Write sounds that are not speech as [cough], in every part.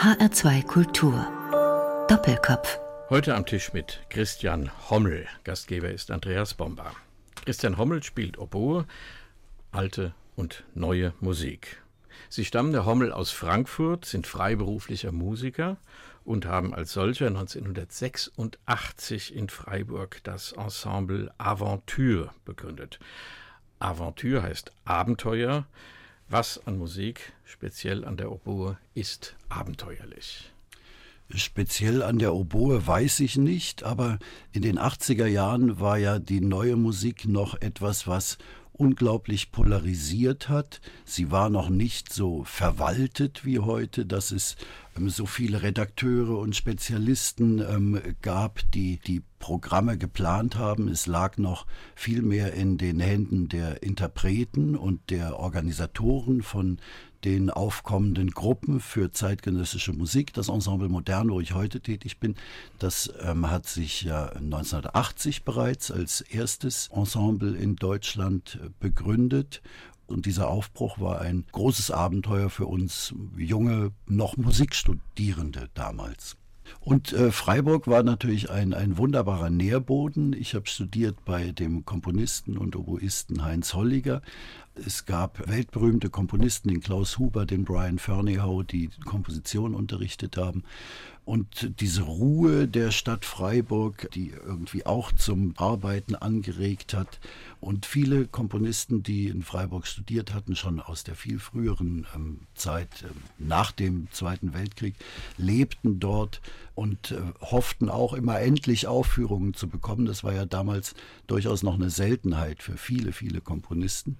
HR2 Kultur. Doppelkopf. Heute am Tisch mit Christian Hommel. Gastgeber ist Andreas Bomba. Christian Hommel spielt Oboe, alte und neue Musik. Sie stammen der Hommel aus Frankfurt, sind freiberuflicher Musiker und haben als solcher 1986 in Freiburg das Ensemble Aventure begründet. Aventure heißt Abenteuer. Was an Musik, speziell an der Oboe, ist abenteuerlich? Speziell an der Oboe weiß ich nicht, aber in den 80er Jahren war ja die neue Musik noch etwas, was unglaublich polarisiert hat. Sie war noch nicht so verwaltet wie heute, dass es ähm, so viele Redakteure und Spezialisten ähm, gab, die die Programme geplant haben. Es lag noch viel mehr in den Händen der Interpreten und der Organisatoren von den aufkommenden Gruppen für zeitgenössische Musik. Das Ensemble Modern, wo ich heute tätig bin, das ähm, hat sich ja 1980 bereits als erstes Ensemble in Deutschland äh, begründet. Und dieser Aufbruch war ein großes Abenteuer für uns junge, noch Musikstudierende damals. Und äh, Freiburg war natürlich ein, ein wunderbarer Nährboden. Ich habe studiert bei dem Komponisten und Oboisten Heinz Holliger. Es gab weltberühmte Komponisten, den Klaus Huber, den Brian Ferneyhough, die Komposition unterrichtet haben. Und diese Ruhe der Stadt Freiburg, die irgendwie auch zum Arbeiten angeregt hat. Und viele Komponisten, die in Freiburg studiert hatten, schon aus der viel früheren ähm, Zeit äh, nach dem Zweiten Weltkrieg, lebten dort und äh, hofften auch immer endlich Aufführungen zu bekommen. Das war ja damals durchaus noch eine Seltenheit für viele, viele Komponisten.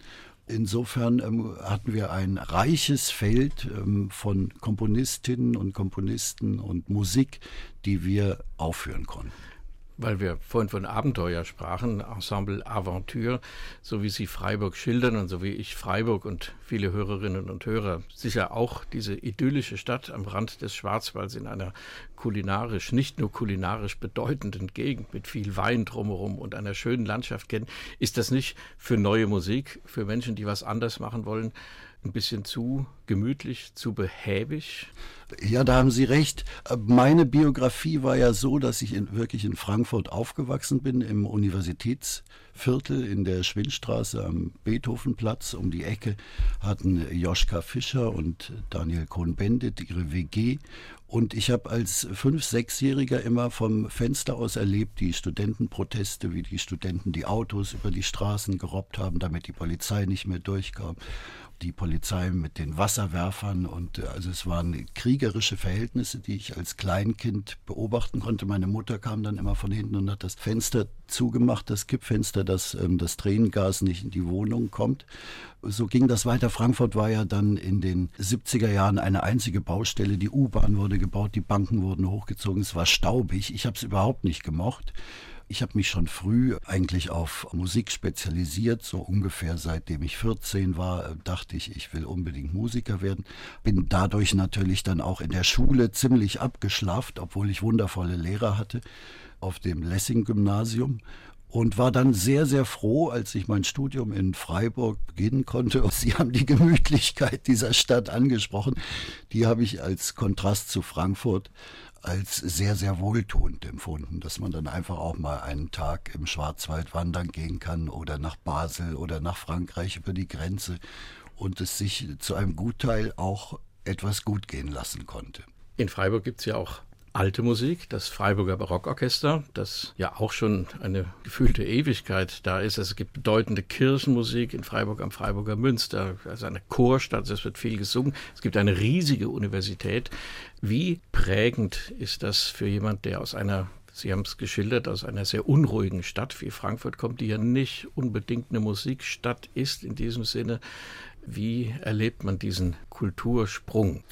Insofern ähm, hatten wir ein reiches Feld ähm, von Komponistinnen und Komponisten und Musik, die wir aufführen konnten weil wir vorhin von Abenteuer sprachen, Ensemble Aventure, so wie Sie Freiburg schildern und so wie ich Freiburg und viele Hörerinnen und Hörer. Sicher auch diese idyllische Stadt am Rand des Schwarzwalds in einer kulinarisch, nicht nur kulinarisch bedeutenden Gegend mit viel Wein drumherum und einer schönen Landschaft kennen, ist das nicht für neue Musik, für Menschen, die was anders machen wollen, ein bisschen zu gemütlich, zu behäbig? Ja, da haben Sie recht. Meine Biografie war ja so, dass ich in, wirklich in Frankfurt aufgewachsen bin, im Universitätsviertel in der Schwindstraße am Beethovenplatz. Um die Ecke hatten Joschka Fischer und Daniel Cohn-Bendit ihre WG. Und ich habe als Fünf-, Sechsjähriger immer vom Fenster aus erlebt, die Studentenproteste, wie die Studenten die Autos über die Straßen gerobbt haben, damit die Polizei nicht mehr durchkam die Polizei mit den Wasserwerfern und äh, also es waren kriegerische Verhältnisse, die ich als Kleinkind beobachten konnte. Meine Mutter kam dann immer von hinten und hat das Fenster zugemacht, das Kippfenster, dass ähm, das Tränengas nicht in die Wohnung kommt. So ging das weiter. Frankfurt war ja dann in den 70er Jahren eine einzige Baustelle. Die U-Bahn wurde gebaut, die Banken wurden hochgezogen, es war staubig. Ich habe es überhaupt nicht gemocht. Ich habe mich schon früh eigentlich auf Musik spezialisiert, so ungefähr seitdem ich 14 war, dachte ich, ich will unbedingt Musiker werden. Bin dadurch natürlich dann auch in der Schule ziemlich abgeschlafft, obwohl ich wundervolle Lehrer hatte auf dem Lessing-Gymnasium und war dann sehr, sehr froh, als ich mein Studium in Freiburg beginnen konnte. Und Sie haben die Gemütlichkeit dieser Stadt angesprochen. Die habe ich als Kontrast zu Frankfurt als sehr, sehr wohltuend empfunden, dass man dann einfach auch mal einen Tag im Schwarzwald wandern gehen kann oder nach Basel oder nach Frankreich über die Grenze und es sich zu einem Gutteil auch etwas gut gehen lassen konnte. In Freiburg gibt es ja auch alte Musik, das Freiburger Barockorchester, das ja auch schon eine gefühlte Ewigkeit da ist. Es gibt bedeutende Kirchenmusik in Freiburg am Freiburger Münster, also eine Chorstadt, es wird viel gesungen. Es gibt eine riesige Universität. Wie prägend ist das für jemand, der aus einer Sie haben es geschildert, aus einer sehr unruhigen Stadt wie Frankfurt kommt, die ja nicht unbedingt eine Musikstadt ist in diesem Sinne. Wie erlebt man diesen Kultursprung?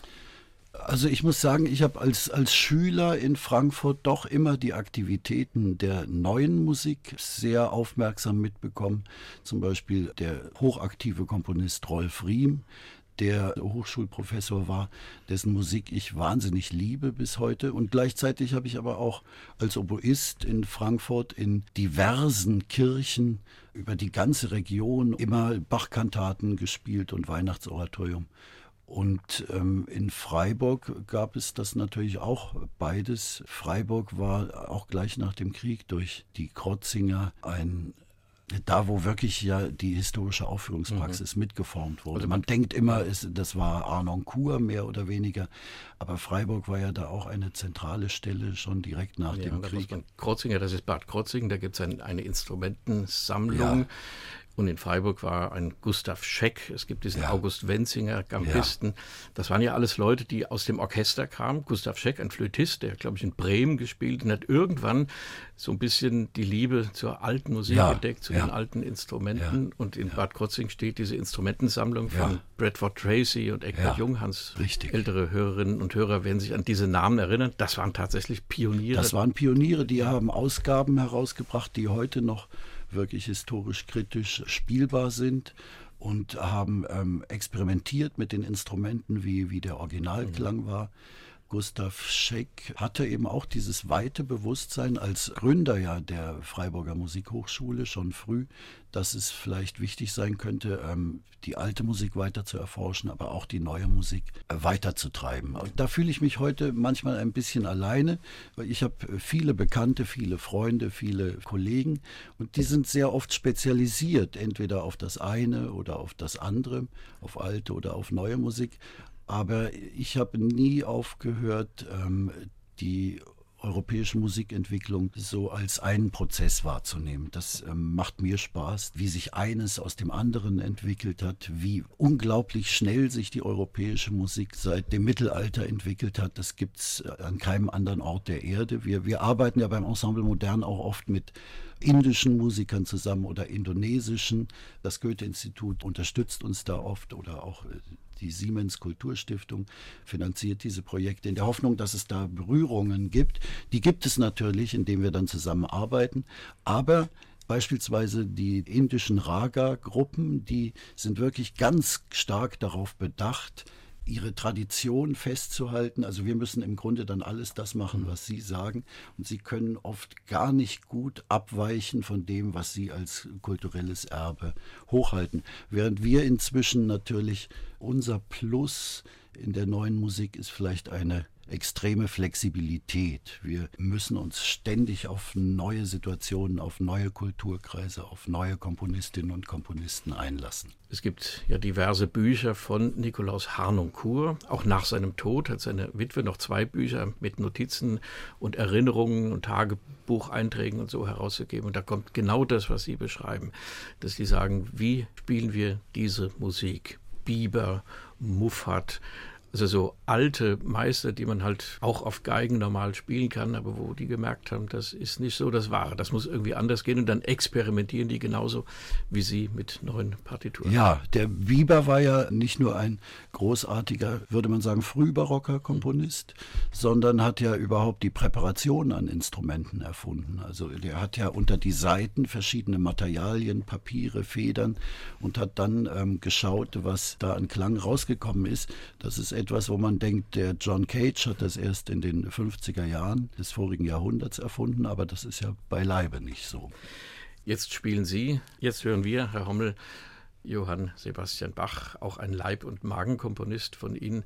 Also ich muss sagen, ich habe als, als Schüler in Frankfurt doch immer die Aktivitäten der neuen Musik sehr aufmerksam mitbekommen. Zum Beispiel der hochaktive Komponist Rolf Riem, der Hochschulprofessor war, dessen Musik ich wahnsinnig liebe bis heute. Und gleichzeitig habe ich aber auch als Oboist in Frankfurt in diversen Kirchen über die ganze Region immer Bachkantaten gespielt und Weihnachtsoratorium. Und ähm, in Freiburg gab es das natürlich auch beides. Freiburg war auch gleich nach dem Krieg durch die Krotzinger ein da, wo wirklich ja die historische Aufführungspraxis mhm. mitgeformt wurde. Also man denkt immer, es, das war Arnoncourt mehr oder weniger, aber Freiburg war ja da auch eine zentrale Stelle schon direkt nach ja, dem Krieg. Krotzinger, das ist Bad Krotzingen, da gibt es ein, eine Instrumentensammlung. Ja. Und in Freiburg war ein Gustav Scheck, es gibt diesen ja. August Wenzinger, Gampisten. Ja. Das waren ja alles Leute, die aus dem Orchester kamen. Gustav Scheck, ein Flötist, der, glaube ich, in Bremen gespielt und hat irgendwann so ein bisschen die Liebe zur alten Musik ja. entdeckt, zu den alten Instrumenten. Und in Bad Krotzing steht diese Instrumentensammlung von Bradford Tracy und Eckbert Junghans. Richtig. Ältere Hörerinnen und Hörer werden sich an diese Namen erinnern. Das waren tatsächlich Pioniere. Das waren Pioniere, die haben Ausgaben herausgebracht, die heute noch wirklich historisch kritisch spielbar sind und haben ähm, experimentiert mit den Instrumenten, wie, wie der Originalklang war. Gustav Scheck hatte eben auch dieses weite Bewusstsein als Gründer ja der Freiburger Musikhochschule schon früh, dass es vielleicht wichtig sein könnte, ähm, die alte Musik weiter zu erforschen, aber auch die neue Musik äh, weiterzutreiben. Da fühle ich mich heute manchmal ein bisschen alleine, weil ich habe viele Bekannte, viele Freunde, viele Kollegen und die sind sehr oft spezialisiert, entweder auf das eine oder auf das andere, auf alte oder auf neue Musik. Aber ich habe nie aufgehört, ähm, die europäische Musikentwicklung so als einen Prozess wahrzunehmen. Das ähm, macht mir Spaß, wie sich eines aus dem anderen entwickelt hat, wie unglaublich schnell sich die europäische Musik seit dem Mittelalter entwickelt hat. Das gibt es äh, an keinem anderen Ort der Erde. Wir, wir arbeiten ja beim Ensemble Modern auch oft mit indischen Musikern zusammen oder indonesischen. Das Goethe-Institut unterstützt uns da oft oder auch äh, die Siemens Kulturstiftung finanziert diese Projekte in der Hoffnung, dass es da Berührungen gibt. Die gibt es natürlich, indem wir dann zusammenarbeiten. Aber Beispielsweise die indischen Raga-Gruppen, die sind wirklich ganz stark darauf bedacht, ihre Tradition festzuhalten. Also wir müssen im Grunde dann alles das machen, was Sie sagen. Und Sie können oft gar nicht gut abweichen von dem, was Sie als kulturelles Erbe hochhalten. Während wir inzwischen natürlich unser Plus in der neuen Musik ist vielleicht eine extreme Flexibilität. Wir müssen uns ständig auf neue Situationen, auf neue Kulturkreise, auf neue Komponistinnen und Komponisten einlassen. Es gibt ja diverse Bücher von Nikolaus Harnoncourt. Auch nach seinem Tod hat seine Witwe noch zwei Bücher mit Notizen und Erinnerungen und Tagebucheinträgen und so herausgegeben. Und da kommt genau das, was Sie beschreiben, dass Sie sagen, wie spielen wir diese Musik? Bieber, Muffat, also so alte Meister, die man halt auch auf Geigen normal spielen kann, aber wo die gemerkt haben, das ist nicht so das Wahre. Das muss irgendwie anders gehen und dann experimentieren die genauso wie sie mit neuen Partituren. Ja, der Bieber war ja nicht nur ein großartiger, würde man sagen, frühbarocker Komponist, sondern hat ja überhaupt die Präparation an Instrumenten erfunden. Also der hat ja unter die Saiten verschiedene Materialien, Papiere, Federn und hat dann ähm, geschaut, was da an Klang rausgekommen ist. Das ist etwas, wo man denkt, der John Cage hat das erst in den 50er Jahren des vorigen Jahrhunderts erfunden, aber das ist ja beileibe nicht so. Jetzt spielen Sie, jetzt hören wir, Herr Hommel, Johann Sebastian Bach, auch ein Leib- und Magenkomponist von Ihnen.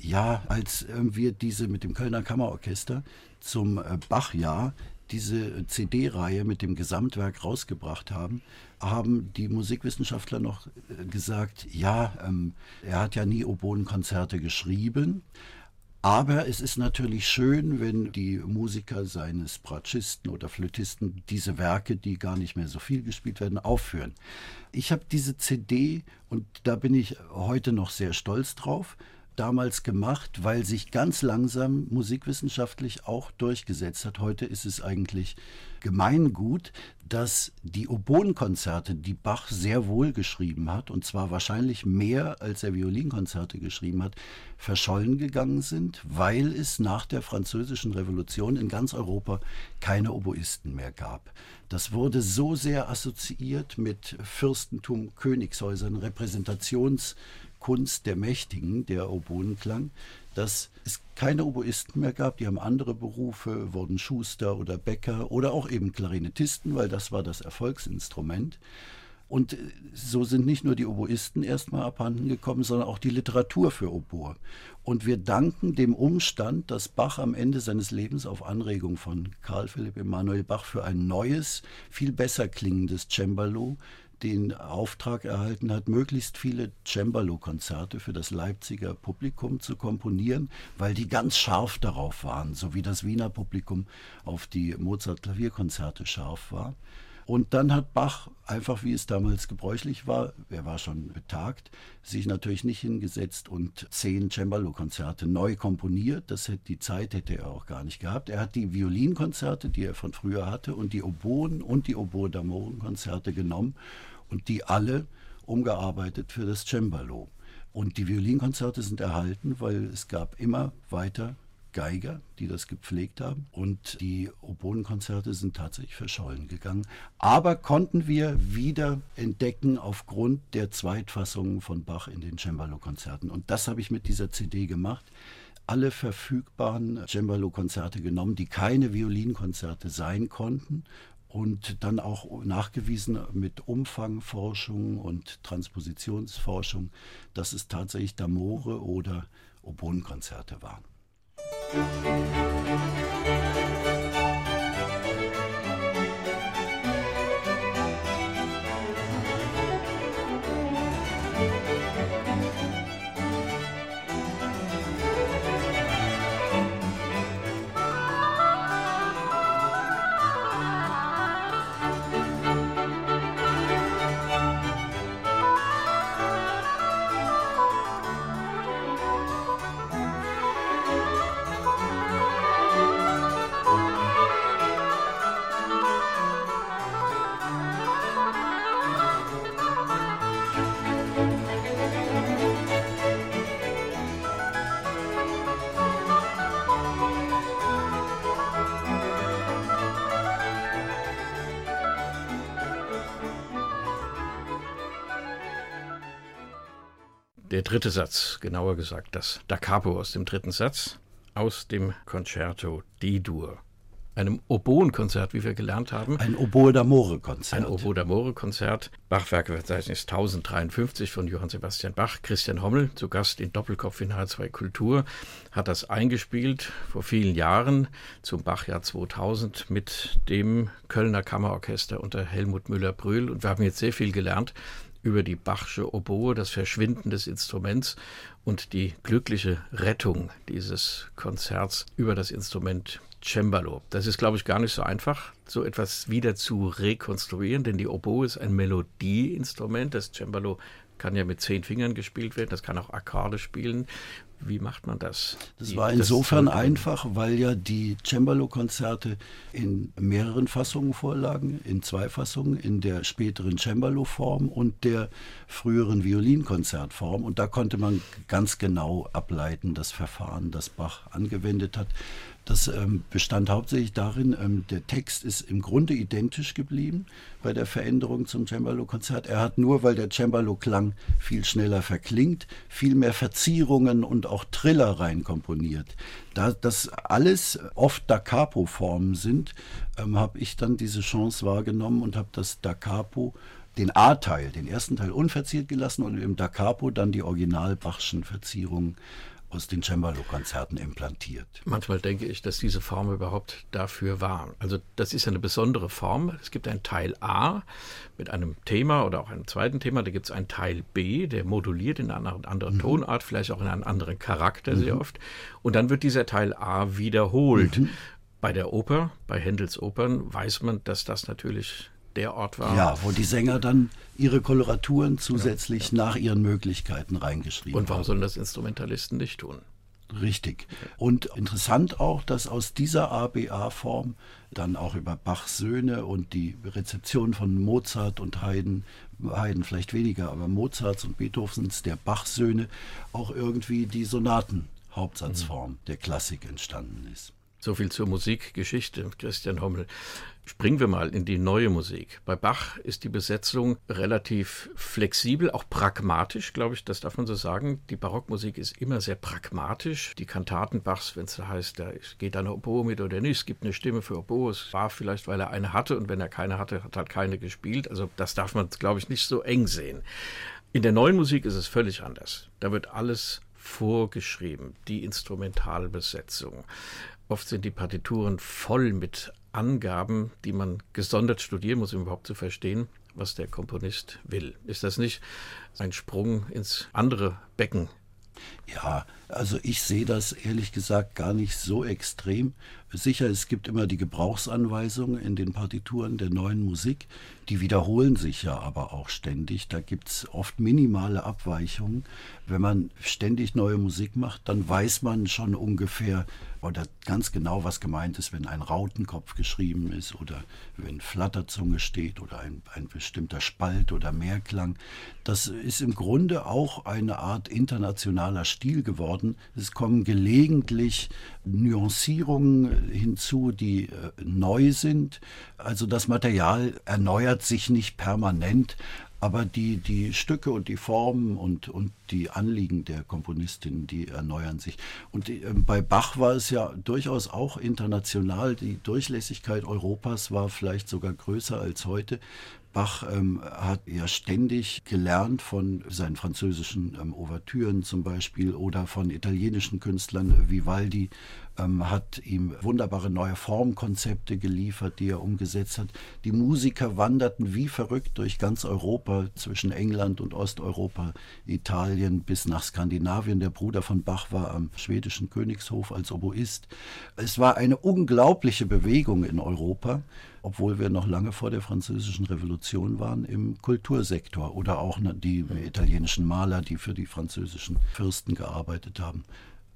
Ja, als wir diese mit dem Kölner Kammerorchester zum äh, Bachjahr diese CD-Reihe mit dem Gesamtwerk rausgebracht haben, haben die Musikwissenschaftler noch äh, gesagt, ja, ähm, er hat ja nie Oboenkonzerte geschrieben, aber es ist natürlich schön, wenn die Musiker seines Bratschisten oder Flötisten diese Werke, die gar nicht mehr so viel gespielt werden, aufführen. Ich habe diese CD und da bin ich heute noch sehr stolz drauf damals gemacht, weil sich ganz langsam musikwissenschaftlich auch durchgesetzt hat. Heute ist es eigentlich Gemeingut, dass die Oboenkonzerte, die Bach sehr wohl geschrieben hat, und zwar wahrscheinlich mehr als er Violinkonzerte geschrieben hat, verschollen gegangen sind, weil es nach der Französischen Revolution in ganz Europa keine Oboisten mehr gab. Das wurde so sehr assoziiert mit Fürstentum, Königshäusern, Repräsentationskunst der Mächtigen, der Oboenklang, dass es keine Oboisten mehr gab, die haben andere Berufe, wurden Schuster oder Bäcker oder auch eben Klarinettisten, weil das war das Erfolgsinstrument. Und äh, so sind nicht nur die Oboisten erstmal abhanden gekommen, sondern auch die Literatur für Oboe. Und wir danken dem Umstand, dass Bach am Ende seines Lebens auf Anregung von Karl Philipp Emanuel Bach für ein neues, viel besser klingendes Cembalo den Auftrag erhalten hat, möglichst viele Cembalo-Konzerte für das Leipziger Publikum zu komponieren, weil die ganz scharf darauf waren, so wie das Wiener Publikum auf die Mozart-Klavierkonzerte scharf war. Und dann hat Bach, einfach wie es damals gebräuchlich war, er war schon betagt, sich natürlich nicht hingesetzt und zehn Cembalo-Konzerte neu komponiert. Das hätte, die Zeit hätte er auch gar nicht gehabt. Er hat die Violinkonzerte, die er von früher hatte, und die Oboen und die Oboe d'Amoren-Konzerte genommen und die alle umgearbeitet für das Cembalo. Und die Violinkonzerte sind erhalten, weil es gab immer weiter Geiger, die das gepflegt haben. Und die Oboenkonzerte sind tatsächlich verschollen gegangen. Aber konnten wir wieder entdecken aufgrund der Zweitfassungen von Bach in den Cembalo-Konzerten. Und das habe ich mit dieser CD gemacht. Alle verfügbaren Cembalo-Konzerte genommen, die keine Violinkonzerte sein konnten und dann auch nachgewiesen mit Umfangforschung und Transpositionsforschung, dass es tatsächlich Damore oder Oboenkonzerte waren. Thank you. Dritte Satz, genauer gesagt das Da Capo aus dem dritten Satz, aus dem Concerto D-Dur. Einem Oboenkonzert, wie wir gelernt haben. Ein Oboe d'Amore-Konzert. Ein Oboe d'Amore-Konzert. Bachwerkverzeichnis 1053 von Johann Sebastian Bach. Christian Hommel, zu Gast in Doppelkopf in H2 Kultur, hat das eingespielt vor vielen Jahren zum Bachjahr 2000 mit dem Kölner Kammerorchester unter Helmut Müller-Brühl. Und wir haben jetzt sehr viel gelernt über die Bachsche Oboe, das Verschwinden des Instruments und die glückliche Rettung dieses Konzerts über das Instrument Cembalo. Das ist, glaube ich, gar nicht so einfach, so etwas wieder zu rekonstruieren, denn die Oboe ist ein Melodieinstrument. Das Cembalo kann ja mit zehn Fingern gespielt werden, das kann auch Akkorde spielen. Wie macht man das? Das war insofern das einfach, weil ja die Cembalo-Konzerte in mehreren Fassungen vorlagen, in zwei Fassungen, in der späteren Cembalo-Form und der früheren Violinkonzertform. Und da konnte man ganz genau ableiten, das Verfahren, das Bach angewendet hat. Das ähm, bestand hauptsächlich darin, ähm, der Text ist im Grunde identisch geblieben bei der Veränderung zum Cembalo-Konzert. Er hat nur, weil der Cembalo-Klang viel schneller verklingt, viel mehr Verzierungen und auch Triller reinkomponiert. Da das alles oft Da Capo-Formen sind, ähm, habe ich dann diese Chance wahrgenommen und habe das Da Capo den A-Teil, den ersten Teil unverziert gelassen und im Da Capo dann die original Bachschen Verzierungen aus den Cembalo-Konzerten implantiert. Manchmal denke ich, dass diese Form überhaupt dafür war. Also das ist eine besondere Form. Es gibt ein Teil A mit einem Thema oder auch einem zweiten Thema. Da gibt es einen Teil B, der moduliert in einer anderen mhm. Tonart, vielleicht auch in einem anderen Charakter mhm. sehr oft. Und dann wird dieser Teil A wiederholt. Mhm. Bei der Oper, bei Händels Opern, weiß man, dass das natürlich der Ort war. Ja, wo die Sänger dann ihre Koloraturen zusätzlich ja, ja. nach ihren Möglichkeiten reingeschrieben haben. Und warum haben. sollen das Instrumentalisten nicht tun? Richtig. Und interessant auch, dass aus dieser ABA-Form dann auch über Bachs Söhne und die Rezeption von Mozart und Haydn, Haydn vielleicht weniger, aber Mozarts und Beethovens, der Bach-Söhne, auch irgendwie die Sonaten-Hauptsatzform mhm. der Klassik entstanden ist. So viel zur Musikgeschichte, Christian Hommel. Springen wir mal in die neue Musik. Bei Bach ist die Besetzung relativ flexibel, auch pragmatisch, glaube ich, das darf man so sagen. Die Barockmusik ist immer sehr pragmatisch. Die Kantaten Bachs, wenn es da heißt, da geht eine Oboe mit oder nicht, es gibt eine Stimme für Oboe, es war vielleicht, weil er eine hatte und wenn er keine hatte, hat halt keine gespielt. Also das darf man, glaube ich, nicht so eng sehen. In der neuen Musik ist es völlig anders. Da wird alles vorgeschrieben, die Instrumentalbesetzung. Oft sind die Partituren voll mit Angaben, die man gesondert studieren muss, um überhaupt zu verstehen, was der Komponist will. Ist das nicht ein Sprung ins andere Becken? Ja, also ich sehe das ehrlich gesagt gar nicht so extrem. Sicher, es gibt immer die Gebrauchsanweisungen in den Partituren der neuen Musik. Die wiederholen sich ja aber auch ständig. Da gibt es oft minimale Abweichungen. Wenn man ständig neue Musik macht, dann weiß man schon ungefähr oder ganz genau, was gemeint ist, wenn ein Rautenkopf geschrieben ist oder wenn Flatterzunge steht oder ein, ein bestimmter Spalt oder Mehrklang. Das ist im Grunde auch eine Art internationaler Stil geworden. Es kommen gelegentlich Nuancierungen hinzu, die äh, neu sind. Also das Material erneuert sich nicht permanent, aber die, die Stücke und die Formen und, und die Anliegen der Komponistin, die erneuern sich. Und die, äh, bei Bach war es ja durchaus auch international. Die Durchlässigkeit Europas war vielleicht sogar größer als heute. Bach ähm, hat ja ständig gelernt von seinen französischen ähm, Ouvertüren zum Beispiel oder von italienischen Künstlern. Vivaldi ähm, hat ihm wunderbare neue Formkonzepte geliefert, die er umgesetzt hat. Die Musiker wanderten wie verrückt durch ganz Europa, zwischen England und Osteuropa, Italien bis nach Skandinavien. Der Bruder von Bach war am schwedischen Königshof als Oboist. Es war eine unglaubliche Bewegung in Europa obwohl wir noch lange vor der französischen Revolution waren, im Kultursektor oder auch die italienischen Maler, die für die französischen Fürsten gearbeitet haben.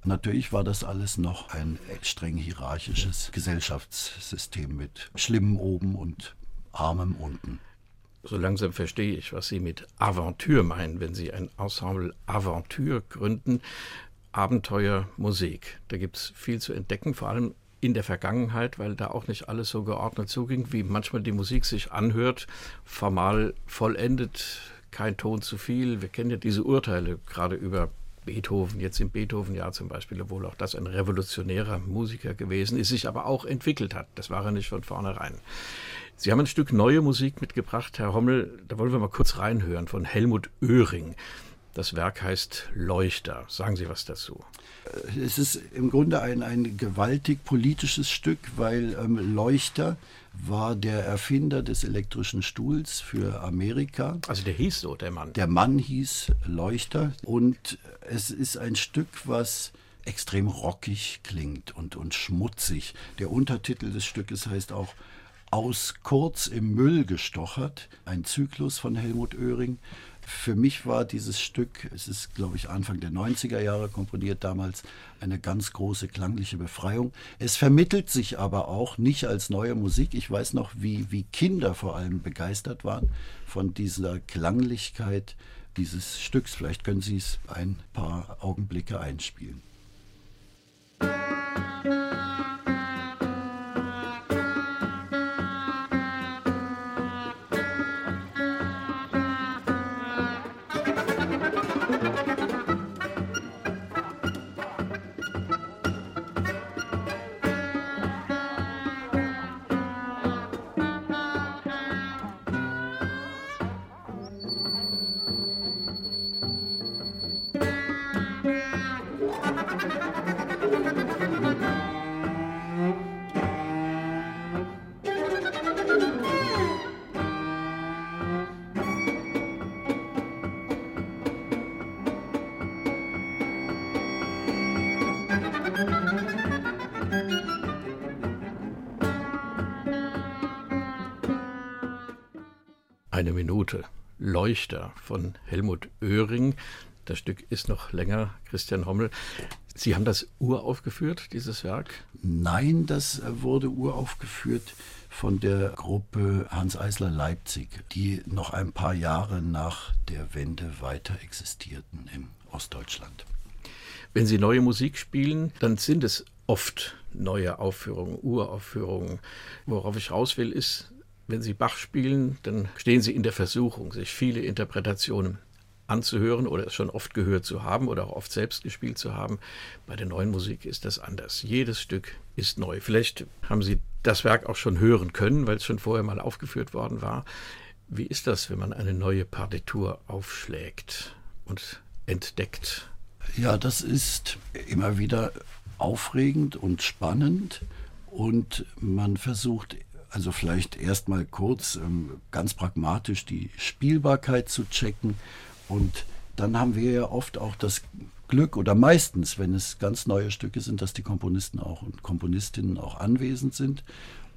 Natürlich war das alles noch ein streng hierarchisches Gesellschaftssystem mit schlimmem oben und armem unten. So langsam verstehe ich, was Sie mit Aventure meinen, wenn Sie ein Ensemble Aventure gründen. Abenteuermusik. Da gibt es viel zu entdecken, vor allem in der Vergangenheit, weil da auch nicht alles so geordnet zuging, wie manchmal die Musik sich anhört, formal vollendet, kein Ton zu viel. Wir kennen ja diese Urteile gerade über Beethoven, jetzt im Beethoven-Jahr zum Beispiel, obwohl auch das ein revolutionärer Musiker gewesen ist, sich aber auch entwickelt hat. Das war er nicht von vornherein. Sie haben ein Stück neue Musik mitgebracht, Herr Hommel, da wollen wir mal kurz reinhören von Helmut Oehring. Das Werk heißt Leuchter. Sagen Sie was dazu. Es ist im Grunde ein, ein gewaltig politisches Stück, weil ähm, Leuchter war der Erfinder des elektrischen Stuhls für Amerika. Also der hieß so, der Mann. Der Mann hieß Leuchter und es ist ein Stück, was extrem rockig klingt und, und schmutzig. Der Untertitel des Stückes heißt auch Aus kurz im Müll gestochert, ein Zyklus von Helmut Oehring für mich war dieses Stück, es ist, glaube ich, Anfang der 90er Jahre komponiert damals, eine ganz große klangliche Befreiung. Es vermittelt sich aber auch nicht als neue Musik. Ich weiß noch, wie, wie Kinder vor allem begeistert waren von dieser Klanglichkeit dieses Stücks. Vielleicht können Sie es ein paar Augenblicke einspielen. Eine Leuchter von Helmut Oehring. Das Stück ist noch länger, Christian Hommel. Sie haben das uraufgeführt, dieses Werk? Nein, das wurde uraufgeführt von der Gruppe Hans Eisler Leipzig, die noch ein paar Jahre nach der Wende weiter existierten in Ostdeutschland. Wenn Sie neue Musik spielen, dann sind es oft neue Aufführungen, Uraufführungen. Worauf ich raus will, ist, wenn Sie Bach spielen, dann stehen Sie in der Versuchung, sich viele Interpretationen anzuhören oder es schon oft gehört zu haben oder auch oft selbst gespielt zu haben. Bei der neuen Musik ist das anders. Jedes Stück ist neu. Vielleicht haben Sie das Werk auch schon hören können, weil es schon vorher mal aufgeführt worden war. Wie ist das, wenn man eine neue Partitur aufschlägt und entdeckt? Ja, das ist immer wieder aufregend und spannend und man versucht also vielleicht erstmal kurz ähm, ganz pragmatisch die Spielbarkeit zu checken und dann haben wir ja oft auch das Glück oder meistens, wenn es ganz neue Stücke sind, dass die Komponisten auch und Komponistinnen auch anwesend sind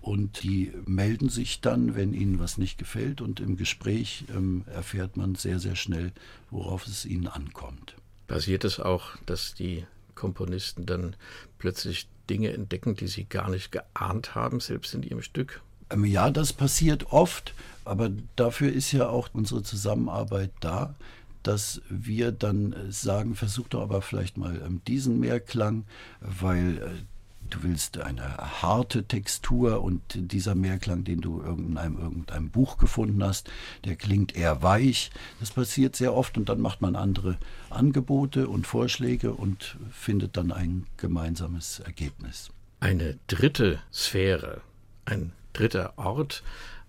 und die melden sich dann, wenn ihnen was nicht gefällt. Und im Gespräch ähm, erfährt man sehr, sehr schnell, worauf es ihnen ankommt. Passiert es auch, dass die Komponisten dann plötzlich Dinge entdecken, die sie gar nicht geahnt haben, selbst in ihrem Stück? Ähm, ja, das passiert oft, aber dafür ist ja auch unsere Zusammenarbeit da, dass wir dann sagen, versuch doch aber vielleicht mal ähm, diesen Mehrklang, weil äh, du willst eine harte Textur und dieser Mehrklang, den du in einem, irgendeinem Buch gefunden hast, der klingt eher weich. Das passiert sehr oft und dann macht man andere Angebote und Vorschläge und findet dann ein gemeinsames Ergebnis. Eine dritte Sphäre, ein dritter Ort,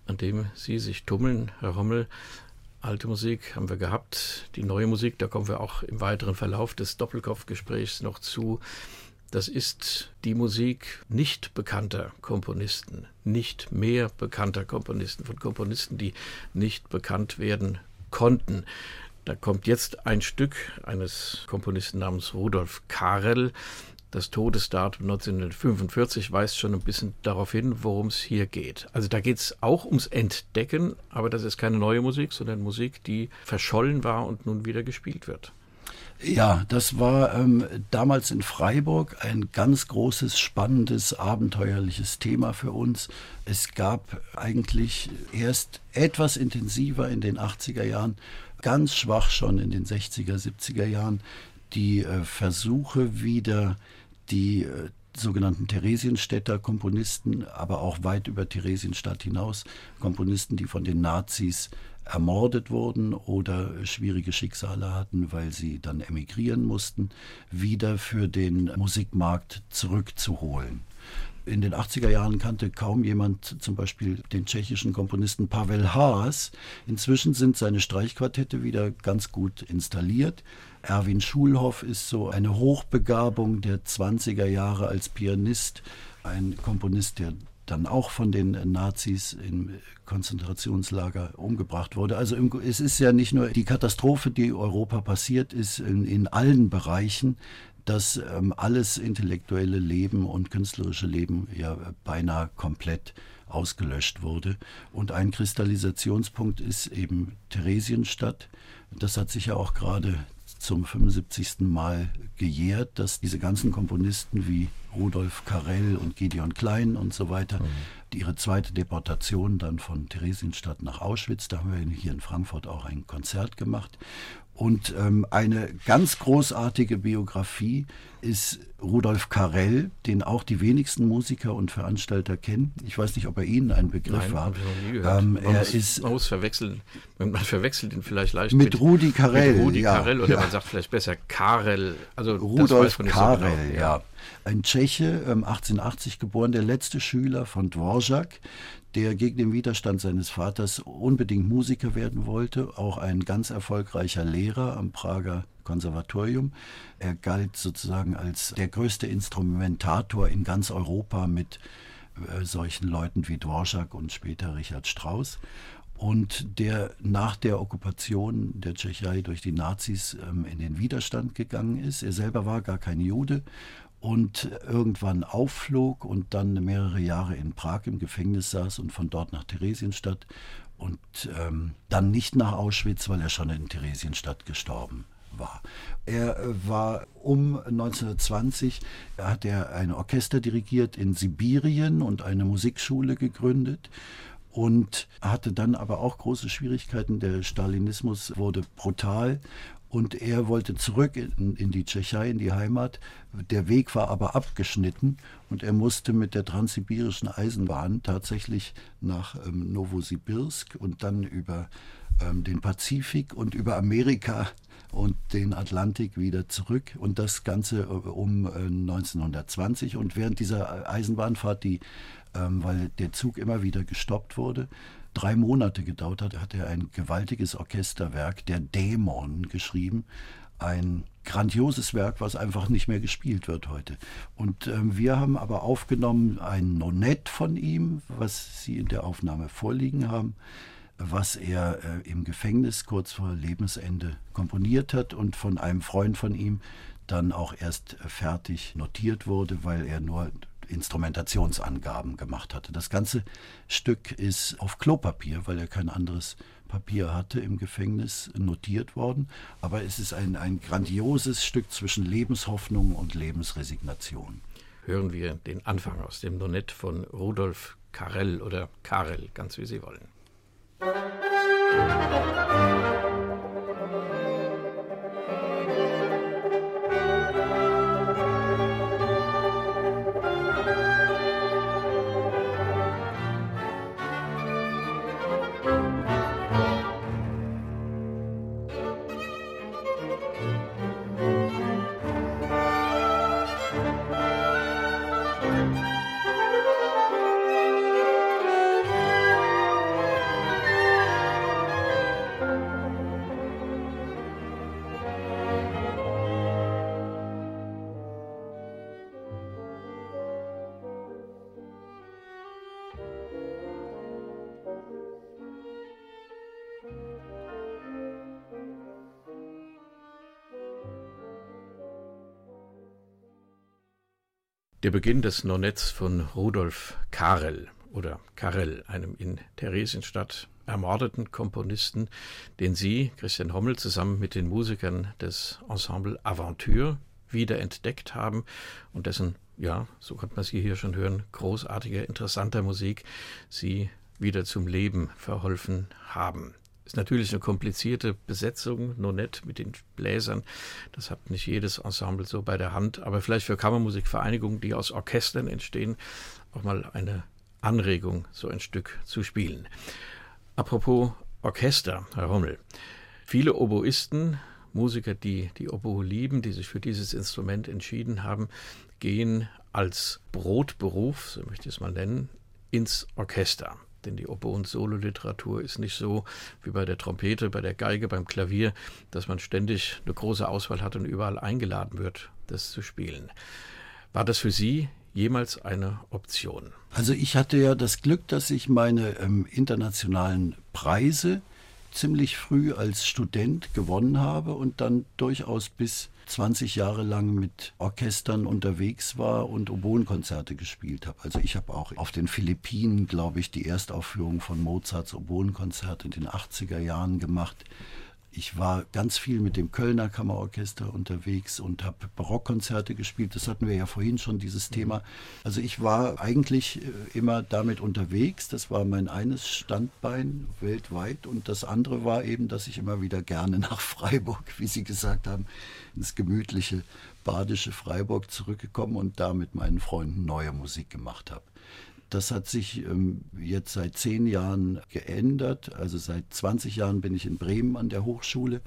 an dem Sie sich tummeln, Herr Hommel. Alte Musik haben wir gehabt, die neue Musik, da kommen wir auch im weiteren Verlauf des Doppelkopfgesprächs noch zu. Das ist die Musik nicht bekannter Komponisten, nicht mehr bekannter Komponisten, von Komponisten, die nicht bekannt werden konnten. Da kommt jetzt ein Stück eines Komponisten namens Rudolf Karel. Das Todesdatum 1945 weist schon ein bisschen darauf hin, worum es hier geht. Also da geht es auch ums Entdecken, aber das ist keine neue Musik, sondern Musik, die verschollen war und nun wieder gespielt wird. Ja, das war ähm, damals in Freiburg ein ganz großes, spannendes, abenteuerliches Thema für uns. Es gab eigentlich erst etwas intensiver in den 80er Jahren, ganz schwach schon in den 60er, 70er Jahren, die äh, Versuche wieder die äh, sogenannten Theresienstädter Komponisten, aber auch weit über Theresienstadt hinaus, Komponisten, die von den Nazis ermordet wurden oder schwierige Schicksale hatten, weil sie dann emigrieren mussten, wieder für den Musikmarkt zurückzuholen. In den 80er Jahren kannte kaum jemand zum Beispiel den tschechischen Komponisten Pavel Haas. Inzwischen sind seine Streichquartette wieder ganz gut installiert. Erwin Schulhoff ist so eine Hochbegabung der 20er Jahre als Pianist, ein Komponist, der dann auch von den Nazis im Konzentrationslager umgebracht wurde. Also es ist ja nicht nur die Katastrophe, die Europa passiert ist, in, in allen Bereichen, dass ähm, alles intellektuelle Leben und künstlerische Leben ja beinahe komplett ausgelöscht wurde. Und ein Kristallisationspunkt ist eben Theresienstadt. Das hat sich ja auch gerade zum 75. Mal gejährt, dass diese ganzen Komponisten wie Rudolf Carell und Gideon Klein und so weiter, mhm. ihre zweite Deportation dann von Theresienstadt nach Auschwitz, da haben wir hier in Frankfurt auch ein Konzert gemacht. Und ähm, eine ganz großartige Biografie ist Rudolf Carell, den auch die wenigsten Musiker und Veranstalter kennen. Ich weiß nicht, ob er Ihnen ein Begriff Nein, war. Ähm, er muss, ist man muss verwechseln. Man verwechselt ihn vielleicht leicht mit, mit Rudi Carell. Mit Rudi ja, Carell oder ja. man sagt vielleicht besser Karel. Also Rudolf Karel, so genau. ja. Ein Tscheche, 1880 ähm, geboren, der letzte Schüler von Dvorak, der gegen den Widerstand seines Vaters unbedingt Musiker werden wollte, auch ein ganz erfolgreicher Lehrer am Prager Konservatorium. Er galt sozusagen als der größte Instrumentator in ganz Europa mit äh, solchen Leuten wie Dvorak und später Richard Strauss und der nach der Okkupation der Tschechei durch die Nazis ähm, in den Widerstand gegangen ist. Er selber war gar kein Jude und irgendwann aufflog und dann mehrere Jahre in Prag im Gefängnis saß und von dort nach Theresienstadt und ähm, dann nicht nach Auschwitz, weil er schon in Theresienstadt gestorben war. Er äh, war um 1920, hat er ein Orchester dirigiert in Sibirien und eine Musikschule gegründet und hatte dann aber auch große Schwierigkeiten. Der Stalinismus wurde brutal und er wollte zurück in, in, die Tschechei, in die Heimat. Der Weg war aber abgeschnitten und er musste mit der transsibirischen Eisenbahn tatsächlich nach ähm, Novosibirsk und dann über ähm, den Pazifik und über Amerika und den Atlantik wieder zurück und das Ganze äh, um äh, 1920 und während dieser Eisenbahnfahrt, die, ähm, weil der Zug immer wieder gestoppt wurde, drei Monate gedauert hat, hat er ein gewaltiges Orchesterwerk, der Dämon, geschrieben. Ein grandioses Werk, was einfach nicht mehr gespielt wird heute. Und ähm, wir haben aber aufgenommen ein Nonett von ihm, was Sie in der Aufnahme vorliegen haben, was er äh, im Gefängnis kurz vor Lebensende komponiert hat und von einem Freund von ihm dann auch erst äh, fertig notiert wurde, weil er nur Instrumentationsangaben gemacht hatte. Das ganze Stück ist auf Klopapier, weil er kein anderes Papier hatte im Gefängnis notiert worden. Aber es ist ein, ein grandioses Stück zwischen Lebenshoffnung und Lebensresignation. Hören wir den Anfang aus dem Donett von Rudolf Karel oder Karel, ganz wie Sie wollen. Musik Der Beginn des Nonetts von Rudolf Karel oder Karel, einem in Theresienstadt ermordeten Komponisten, den Sie, Christian Hommel, zusammen mit den Musikern des Ensemble Aventure wiederentdeckt haben und dessen, ja, so konnte man Sie hier schon hören, großartiger, interessanter Musik Sie wieder zum Leben verholfen haben. Ist natürlich eine komplizierte Besetzung, nur nett mit den Bläsern. Das hat nicht jedes Ensemble so bei der Hand. Aber vielleicht für Kammermusikvereinigungen, die aus Orchestern entstehen, auch mal eine Anregung, so ein Stück zu spielen. Apropos Orchester, Herr Rommel. Viele Oboisten, Musiker, die die Oboe lieben, die sich für dieses Instrument entschieden haben, gehen als Brotberuf, so möchte ich es mal nennen, ins Orchester denn die Oper- und Sololiteratur ist nicht so wie bei der Trompete, bei der Geige, beim Klavier, dass man ständig eine große Auswahl hat und überall eingeladen wird, das zu spielen. War das für Sie jemals eine Option? Also ich hatte ja das Glück, dass ich meine ähm, internationalen Preise ziemlich früh als Student gewonnen habe und dann durchaus bis 20 Jahre lang mit Orchestern unterwegs war und Oboenkonzerte gespielt habe. Also ich habe auch auf den Philippinen, glaube ich, die Erstaufführung von Mozarts Oboenkonzert in den 80er Jahren gemacht. Ich war ganz viel mit dem Kölner Kammerorchester unterwegs und habe Barockkonzerte gespielt. Das hatten wir ja vorhin schon, dieses Thema. Also ich war eigentlich äh, immer damit unterwegs. Das war mein eines Standbein weltweit. Und das andere war eben, dass ich immer wieder gerne [laughs] nach Freiburg, wie Sie gesagt haben, ins gemütliche badische Freiburg zurückgekommen und da mit meinen Freunden neue Musik gemacht habe. Das hat sich ähm, jetzt seit zehn Jahren geändert. Also seit 20 Jahren bin ich in Bremen an der Hochschule.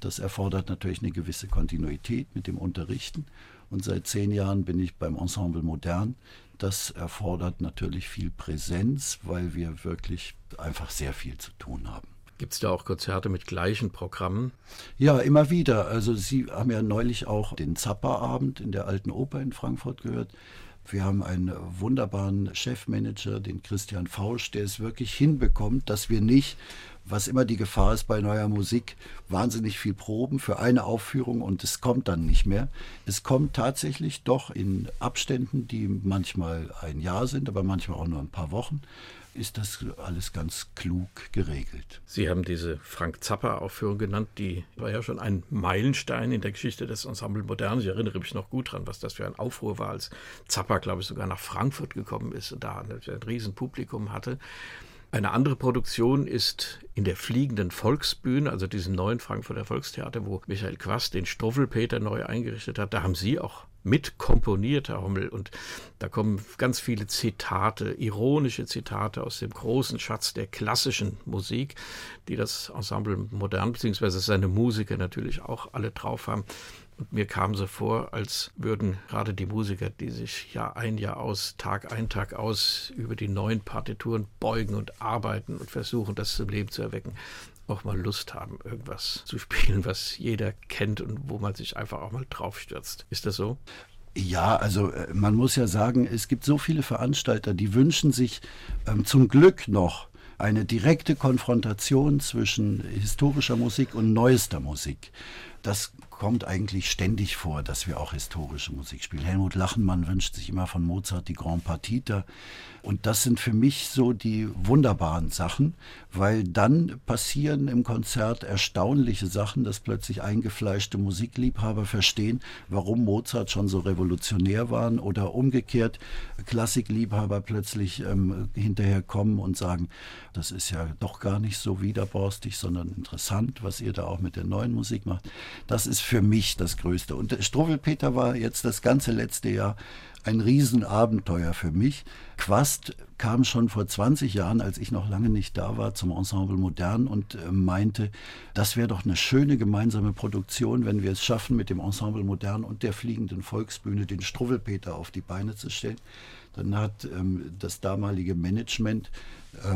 Das erfordert natürlich eine gewisse Kontinuität mit dem Unterrichten. Und seit zehn Jahren bin ich beim Ensemble Modern. Das erfordert natürlich viel Präsenz, weil wir wirklich einfach sehr viel zu tun haben. Gibt es da auch Konzerte mit gleichen Programmen? Ja, immer wieder. Also Sie haben ja neulich auch den Zappa-Abend in der Alten Oper in Frankfurt gehört. Wir haben einen wunderbaren Chefmanager, den Christian Fausch, der es wirklich hinbekommt, dass wir nicht, was immer die Gefahr ist bei neuer Musik, wahnsinnig viel proben für eine Aufführung und es kommt dann nicht mehr. Es kommt tatsächlich doch in Abständen, die manchmal ein Jahr sind, aber manchmal auch nur ein paar Wochen ist das alles ganz klug geregelt. Sie haben diese Frank Zappa-Aufführung genannt, die war ja schon ein Meilenstein in der Geschichte des Ensemble Modern. Ich erinnere mich noch gut dran, was das für ein Aufruhr war, als Zappa, glaube ich, sogar nach Frankfurt gekommen ist und da ein Riesenpublikum hatte. Eine andere Produktion ist in der Fliegenden Volksbühne, also diesem neuen Frankfurter Volkstheater, wo Michael Quast den Struffelpeter neu eingerichtet hat. Da haben Sie auch mit komponiert, Herr Hommel. Und da kommen ganz viele Zitate, ironische Zitate aus dem großen Schatz der klassischen Musik, die das Ensemble modern, beziehungsweise seine Musiker natürlich auch alle drauf haben. Und mir kam so vor, als würden gerade die Musiker, die sich Jahr ein, Jahr aus, Tag ein, Tag aus über die neuen Partituren beugen und arbeiten und versuchen, das zum Leben zu erwecken, auch mal Lust haben, irgendwas zu spielen, was jeder kennt und wo man sich einfach auch mal draufstürzt. Ist das so? Ja, also äh, man muss ja sagen, es gibt so viele Veranstalter, die wünschen sich ähm, zum Glück noch eine direkte Konfrontation zwischen historischer Musik und neuester Musik. Das kommt eigentlich ständig vor, dass wir auch historische Musik spielen. Helmut Lachenmann wünscht sich immer von Mozart die Grand Partita. Und das sind für mich so die wunderbaren Sachen, weil dann passieren im Konzert erstaunliche Sachen, dass plötzlich eingefleischte Musikliebhaber verstehen, warum Mozart schon so revolutionär war oder umgekehrt Klassikliebhaber plötzlich ähm, hinterher kommen und sagen, das ist ja doch gar nicht so widerborstig, sondern interessant, was ihr da auch mit der neuen Musik macht. Das ist für mich das Größte. Und Struwwelpeter war jetzt das ganze letzte Jahr ein Riesenabenteuer für mich. Quast kam schon vor 20 Jahren, als ich noch lange nicht da war, zum Ensemble Modern und äh, meinte, das wäre doch eine schöne gemeinsame Produktion, wenn wir es schaffen, mit dem Ensemble Modern und der Fliegenden Volksbühne den Struwwelpeter auf die Beine zu stellen. Dann hat ähm, das damalige Management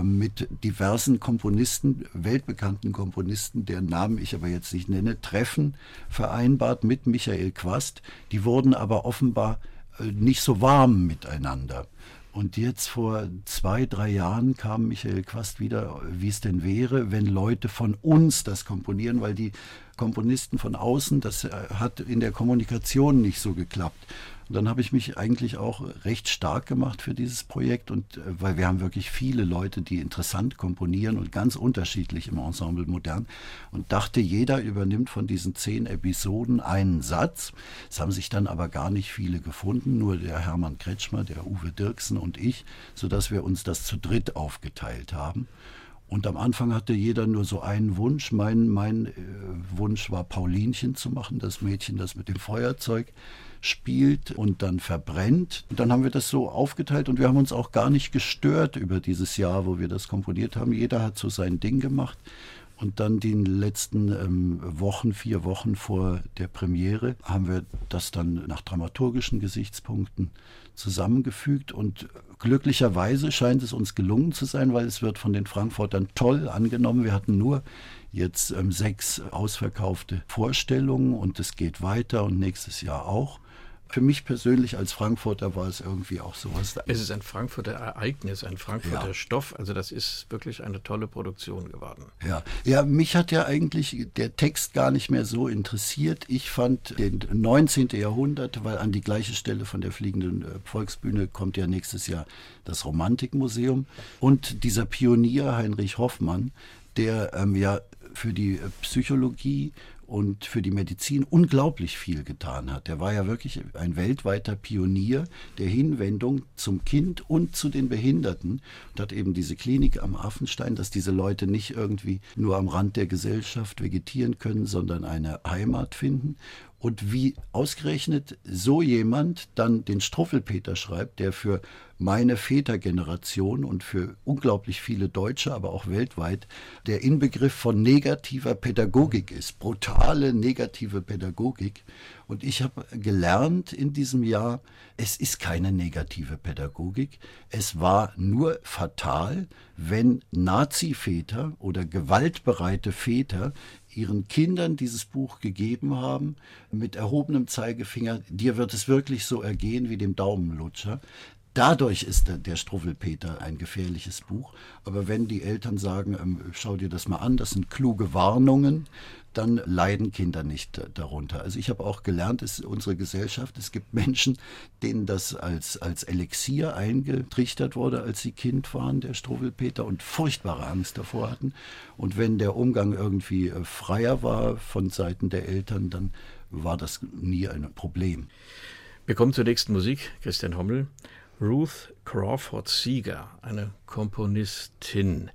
mit diversen Komponisten, weltbekannten Komponisten, deren Namen ich aber jetzt nicht nenne, Treffen vereinbart mit Michael Quast. Die wurden aber offenbar äh, nicht so warm miteinander. Und jetzt vor zwei, drei Jahren kam Michael Quast wieder, wie es denn wäre, wenn Leute von uns das komponieren, weil die Komponisten von außen, das äh, hat in der Kommunikation nicht so geklappt. Und dann habe ich mich eigentlich auch recht stark gemacht für dieses Projekt und äh, weil wir haben wirklich viele Leute, die interessant komponieren und ganz unterschiedlich im Ensemble modern und dachte, jeder übernimmt von diesen zehn Episoden einen Satz. Es haben sich dann aber gar nicht viele gefunden, nur der Hermann Kretschmer, der Uwe Dirksen und ich, sodass wir uns das zu dritt aufgeteilt haben. Und am Anfang hatte jeder nur so einen Wunsch. Mein, mein äh, Wunsch war, Paulinchen zu machen, das Mädchen, das mit dem Feuerzeug spielt und dann verbrennt. Und dann haben wir das so aufgeteilt und wir haben uns auch gar nicht gestört über dieses Jahr, wo wir das komponiert haben. Jeder hat so sein Ding gemacht. Und dann die letzten ähm, Wochen, vier Wochen vor der Premiere, haben wir das dann nach dramaturgischen Gesichtspunkten zusammengefügt. Und glücklicherweise scheint es uns gelungen zu sein, weil es wird von den Frankfurtern toll angenommen. Wir hatten nur jetzt ähm, sechs ausverkaufte Vorstellungen und es geht weiter und nächstes Jahr auch für mich persönlich als Frankfurter war es irgendwie auch sowas. Es ist ein Frankfurter Ereignis, ein Frankfurter ja. Stoff. Also das ist wirklich eine tolle Produktion geworden. Ja. ja, mich hat ja eigentlich der Text gar nicht mehr so interessiert. Ich fand den 19. Jahrhundert, weil an die gleiche Stelle von der Fliegenden äh, Volksbühne kommt ja nächstes Jahr das Romantikmuseum. Und dieser Pionier Heinrich Hoffmann, der ähm, ja für die äh, Psychologie und für die Medizin unglaublich viel getan hat. Er war ja wirklich ein weltweiter Pionier der Hinwendung zum Kind und zu den Behinderten und hat eben diese Klinik am Affenstein, dass diese Leute nicht irgendwie nur am Rand der Gesellschaft vegetieren können, sondern eine Heimat finden. Und wie ausgerechnet so jemand dann den Struffelpeter schreibt, der für meine Vätergeneration und für unglaublich viele Deutsche, aber auch weltweit, der Inbegriff von negativer Pädagogik ist, brutale negative Pädagogik. Und ich habe gelernt in diesem Jahr, es ist keine negative Pädagogik. Es war nur fatal, wenn Nazi-Väter oder gewaltbereite Väter ihren Kindern dieses Buch gegeben haben, mit erhobenem Zeigefinger, dir wird es wirklich so ergehen wie dem Daumenlutscher. Dadurch ist der, der Struffelpeter ein gefährliches Buch. Aber wenn die Eltern sagen, ähm, schau dir das mal an, das sind kluge Warnungen, dann leiden Kinder nicht darunter. Also ich habe auch gelernt, es ist unsere Gesellschaft, es gibt Menschen, denen das als, als Elixier eingetrichtert wurde, als sie Kind waren, der Struwwelpeter, und furchtbare Angst davor hatten. Und wenn der Umgang irgendwie äh, freier war von Seiten der Eltern, dann war das nie ein Problem. Wir kommen zur nächsten Musik, Christian Hommel. Ruth Crawford Seeger, eine Komponistin.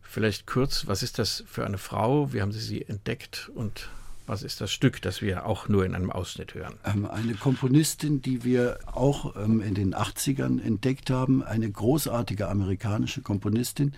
Vielleicht kurz, was ist das für eine Frau? Wie haben Sie sie entdeckt und was ist das Stück, das wir auch nur in einem Ausschnitt hören? Ähm, eine Komponistin, die wir auch ähm, in den 80ern entdeckt haben, eine großartige amerikanische Komponistin,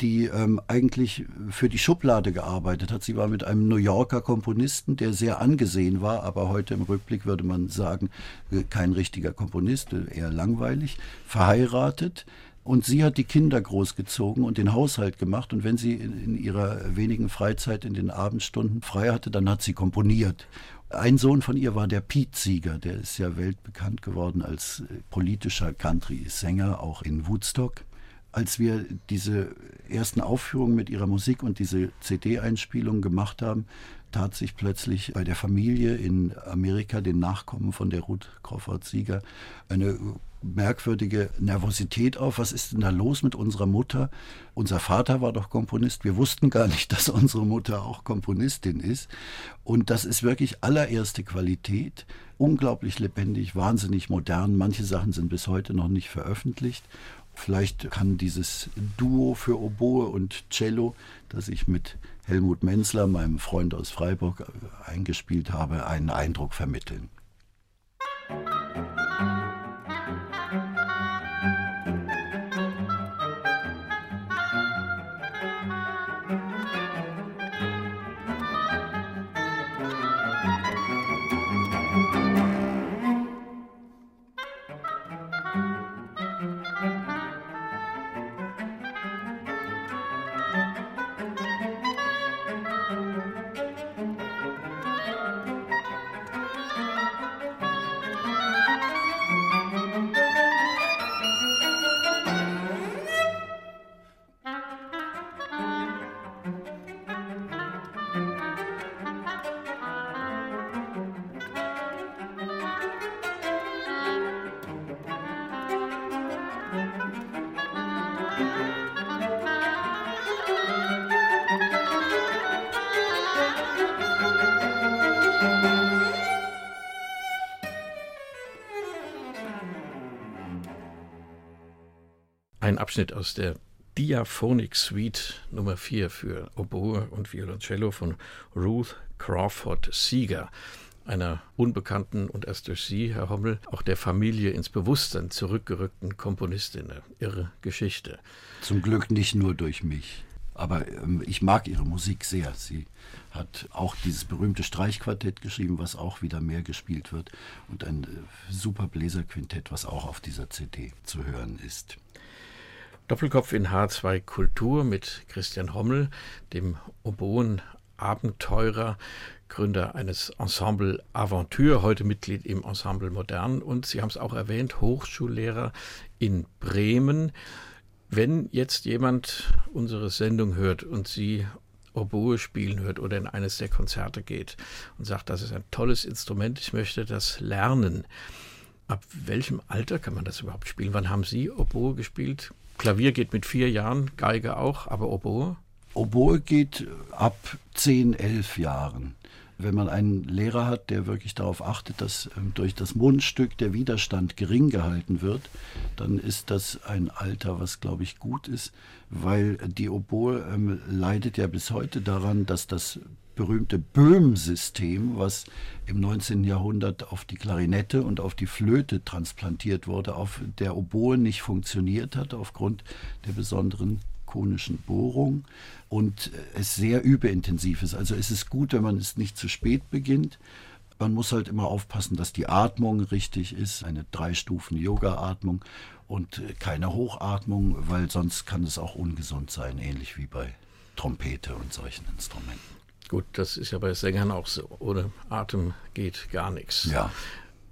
die ähm, eigentlich für die Schublade gearbeitet hat. Sie war mit einem New Yorker Komponisten, der sehr angesehen war, aber heute im Rückblick würde man sagen, äh, kein richtiger Komponist, eher langweilig, verheiratet. Und sie hat die Kinder großgezogen und den Haushalt gemacht. Und wenn sie in, in ihrer wenigen Freizeit in den Abendstunden frei hatte, dann hat sie komponiert. Ein Sohn von ihr war der Pete Sieger, der ist ja weltbekannt geworden als äh, politischer Country-Sänger, auch in Woodstock. Als wir diese ersten Aufführungen mit ihrer Musik und diese CD-Einspielung gemacht haben, tat sich plötzlich bei der Familie in Amerika, den Nachkommen von der Ruth Crawford Sieger, eine merkwürdige Nervosität auf. Was ist denn da los mit unserer Mutter? Unser Vater war doch Komponist. Wir wussten gar nicht, dass unsere Mutter auch Komponistin ist. Und das ist wirklich allererste Qualität. Unglaublich lebendig, wahnsinnig modern. Manche Sachen sind bis heute noch nicht veröffentlicht. Vielleicht kann dieses Duo für Oboe und Cello, das ich mit Helmut Menzler, meinem Freund aus Freiburg, eingespielt habe, einen Eindruck vermitteln. Ein Abschnitt aus der Diaphonic Suite Nummer 4 für Oboe und Violoncello von Ruth Crawford Seeger, einer unbekannten und erst durch Sie, Herr Hommel, auch der Familie ins Bewusstsein zurückgerückten Komponistin. Irre Geschichte. Zum Glück nicht nur durch mich. Aber ähm, ich mag ihre Musik sehr. Sie hat auch dieses berühmte Streichquartett geschrieben, was auch wieder mehr gespielt wird. Und ein äh, super Bläserquintett, was auch auf dieser CD zu hören ist. Doppelkopf in H2 Kultur mit Christian Hommel, dem Oboen Abenteurer, Gründer eines Ensemble Aventure, heute Mitglied im Ensemble Modern und Sie haben es auch erwähnt, Hochschullehrer in Bremen. Wenn jetzt jemand unsere Sendung hört und Sie Oboe spielen hört oder in eines der Konzerte geht und sagt, das ist ein tolles Instrument, ich möchte das lernen. Ab welchem Alter kann man das überhaupt spielen? Wann haben Sie Oboe gespielt? Klavier geht mit vier Jahren, Geige auch, aber Oboe? Oboe geht ab zehn, elf Jahren. Wenn man einen Lehrer hat, der wirklich darauf achtet, dass ähm, durch das Mundstück der Widerstand gering gehalten wird, dann ist das ein Alter, was, glaube ich, gut ist, weil die Oboe ähm, leidet ja bis heute daran, dass das berühmte Böhm-System, was im 19. Jahrhundert auf die Klarinette und auf die Flöte transplantiert wurde, auf der Oboe nicht funktioniert hat aufgrund der besonderen konischen Bohrung und es sehr überintensiv ist. Also es ist gut, wenn man es nicht zu spät beginnt. Man muss halt immer aufpassen, dass die Atmung richtig ist, eine drei Stufen Yoga-Atmung und keine Hochatmung, weil sonst kann es auch ungesund sein, ähnlich wie bei Trompete und solchen Instrumenten. Gut, das ist ja bei Sängern auch so. Ohne Atem geht gar nichts. Ja.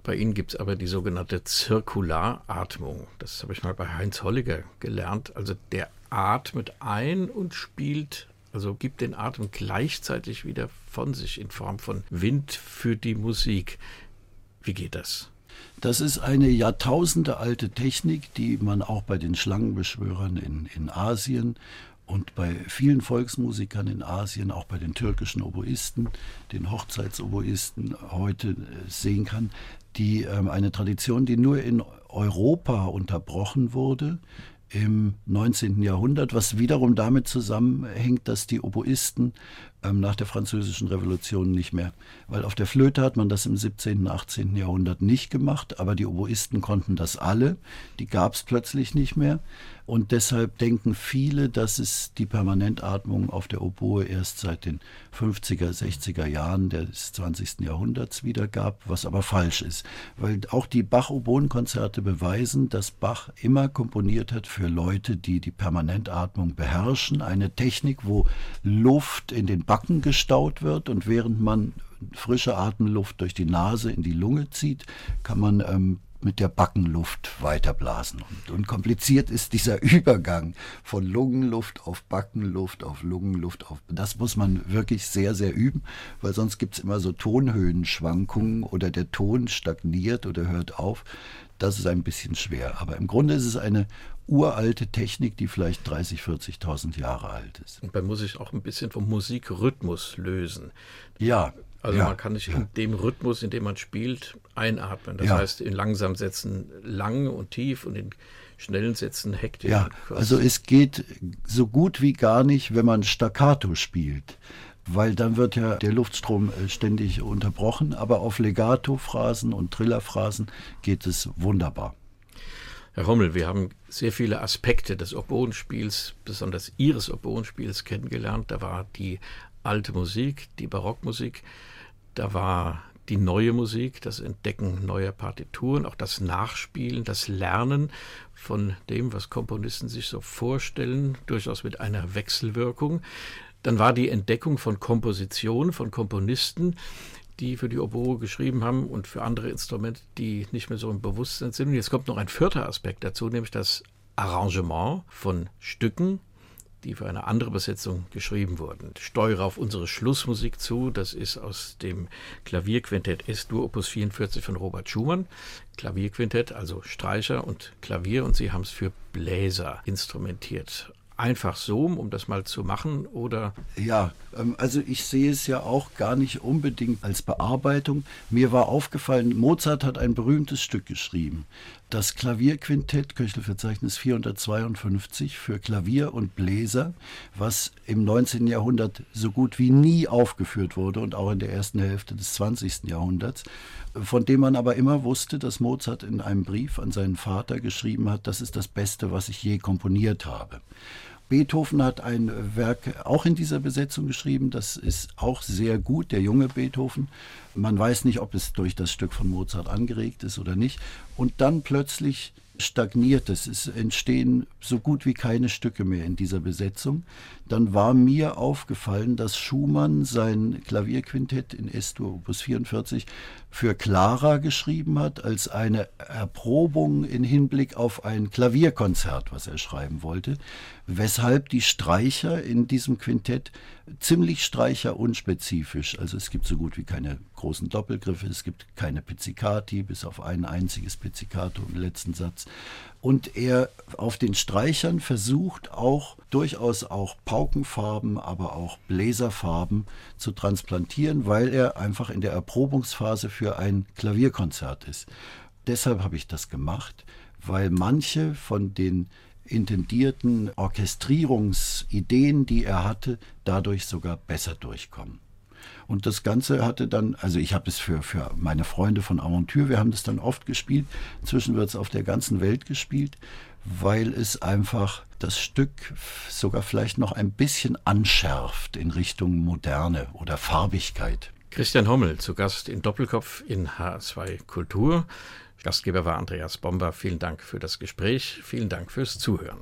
Bei Ihnen gibt es aber die sogenannte Zirkularatmung. Das habe ich mal bei Heinz Holliger gelernt. Also der atmet ein und spielt, also gibt den Atem gleichzeitig wieder von sich in Form von Wind für die Musik. Wie geht das? Das ist eine jahrtausendealte Technik, die man auch bei den Schlangenbeschwörern in, in Asien und bei vielen Volksmusikern in Asien, auch bei den türkischen Oboisten, den Hochzeitsoboisten heute äh, sehen kann, die ähm, eine Tradition, die nur in Europa unterbrochen wurde im 19. Jahrhundert, was wiederum damit zusammenhängt, dass die Oboisten ähm, nach der Französischen Revolution nicht mehr, weil auf der Flöte hat man das im 17., 18. Jahrhundert nicht gemacht, aber die Oboisten konnten das alle, die gab es plötzlich nicht mehr. Und deshalb denken viele, dass es die Permanentatmung auf der Oboe erst seit den 50er, 60er Jahren des 20. Jahrhunderts wieder gab, was aber falsch ist. Weil auch die Bach-Oboenkonzerte beweisen, dass Bach immer komponiert hat für Leute, die die Permanentatmung beherrschen. Eine Technik, wo Luft in den Backen gestaut wird und während man frische Atemluft durch die Nase in die Lunge zieht, kann man ähm, mit der Backenluft weiterblasen. Und, und kompliziert ist dieser [laughs] Übergang von Lungenluft auf Backenluft auf Lungenluft auf. Das muss man wirklich sehr, sehr üben, weil sonst gibt es immer so Tonhöhenschwankungen oder der Ton stagniert oder hört auf. Das ist ein bisschen schwer. Aber im Grunde ist es eine uralte Technik, die vielleicht 30, 40.000 Jahre alt ist. Und man muss sich auch ein bisschen vom Musikrhythmus lösen. Ja, also ja, man kann ja. in dem Rhythmus, in dem man spielt, einatmen. Das Ja. heißt, in langsamen Sätzen lang und tief und in schnellen Sätzen hektisch. Ja, also es geht so gut wie gar nicht, wenn man Staccato spielt, weil dann wird ja der Luftstrom äh, ständig unterbrochen, aber auf Legato-Phrasen und Trillerphrasen geht es wunderbar. Herr Rommel, wir haben sehr viele Aspekte des Oboenspiels, besonders Ihres Oboenspiels kennengelernt. Da war die alte Musik, die Barockmusik, da war die neue Musik, das Entdecken neuer Partituren, auch das Nachspielen, das Lernen von dem, was Komponisten sich so vorstellen, durchaus mit einer Wechselwirkung. Dann war die Entdeckung von Kompositionen, von Komponisten, die für die Oboe geschrieben haben und für andere Instrumente, die nicht mehr so im Bewusstsein sind. Und jetzt kommt noch ein vierter Aspekt dazu, nämlich das Arrangement von Stücken, die für eine andere Besetzung geschrieben wurden. Ich steuere auf unsere Schlussmusik zu. Das ist aus dem Klavierquintett S-Dur Opus 44 von Robert Schumann. Klavierquintett, also Streicher und Klavier. Und Sie haben es für Bläser instrumentiert. Einfach so, um das mal zu machen, oder Ja, ähm, also ich sehe es ja auch gar nicht unbedingt als Bearbeitung. Mir war aufgefallen, Mozart hat ein berühmtes Stück geschrieben. Das Klavierquintett, Köchelverzeichnis 452 für Klavier und Bläser, was im 19. Jahrhundert so gut wie nie aufgeführt wurde und auch in der ersten Hälfte des 20. Jahrhunderts, von dem man aber immer wusste, dass Mozart in einem Brief an seinen Vater geschrieben hat, das ist das Beste, was ich je komponiert habe. Beethoven hat ein Werk auch in dieser Besetzung geschrieben. Das ist auch sehr gut, der junge Beethoven. Man weiß nicht, ob es durch das Stück von Mozart angeregt ist oder nicht. Und dann plötzlich stagniert es. Es entstehen so gut wie keine Stücke mehr in dieser Besetzung. Dann war mir aufgefallen, dass Schumann sein Klavierquintett in S-Dur Opus 44 für Clara geschrieben hat, als eine Erprobung in Hinblick auf ein Klavierkonzert, was er schreiben wollte, weshalb die Streicher in diesem Quintett ziemlich streicherunspezifisch, also es gibt so gut wie keine großen Doppelgriffe, es gibt keine Pizzicati, bis auf ein einziges Pizzicato im letzten Satz. Und er auf den Streichern versucht auch durchaus auch Paukenfarben, aber auch Bläserfarben zu transplantieren, weil er einfach in der Erprobungsphase für ein Klavierkonzert ist. Deshalb habe ich das gemacht, weil manche von den intendierten Orchestrierungsideen, die er hatte, dadurch sogar besser durchkommen. Und das Ganze hatte dann, also ich habe es für, für meine Freunde von Aventure, wir haben das dann oft gespielt. Inzwischen wird es auf der ganzen Welt gespielt, weil es einfach das Stück sogar vielleicht noch ein bisschen anschärft in Richtung Moderne oder Farbigkeit. Christian Hommel zu Gast in Doppelkopf in H2 Kultur. Gastgeber war Andreas Bomber. Vielen Dank für das Gespräch. Vielen Dank fürs Zuhören.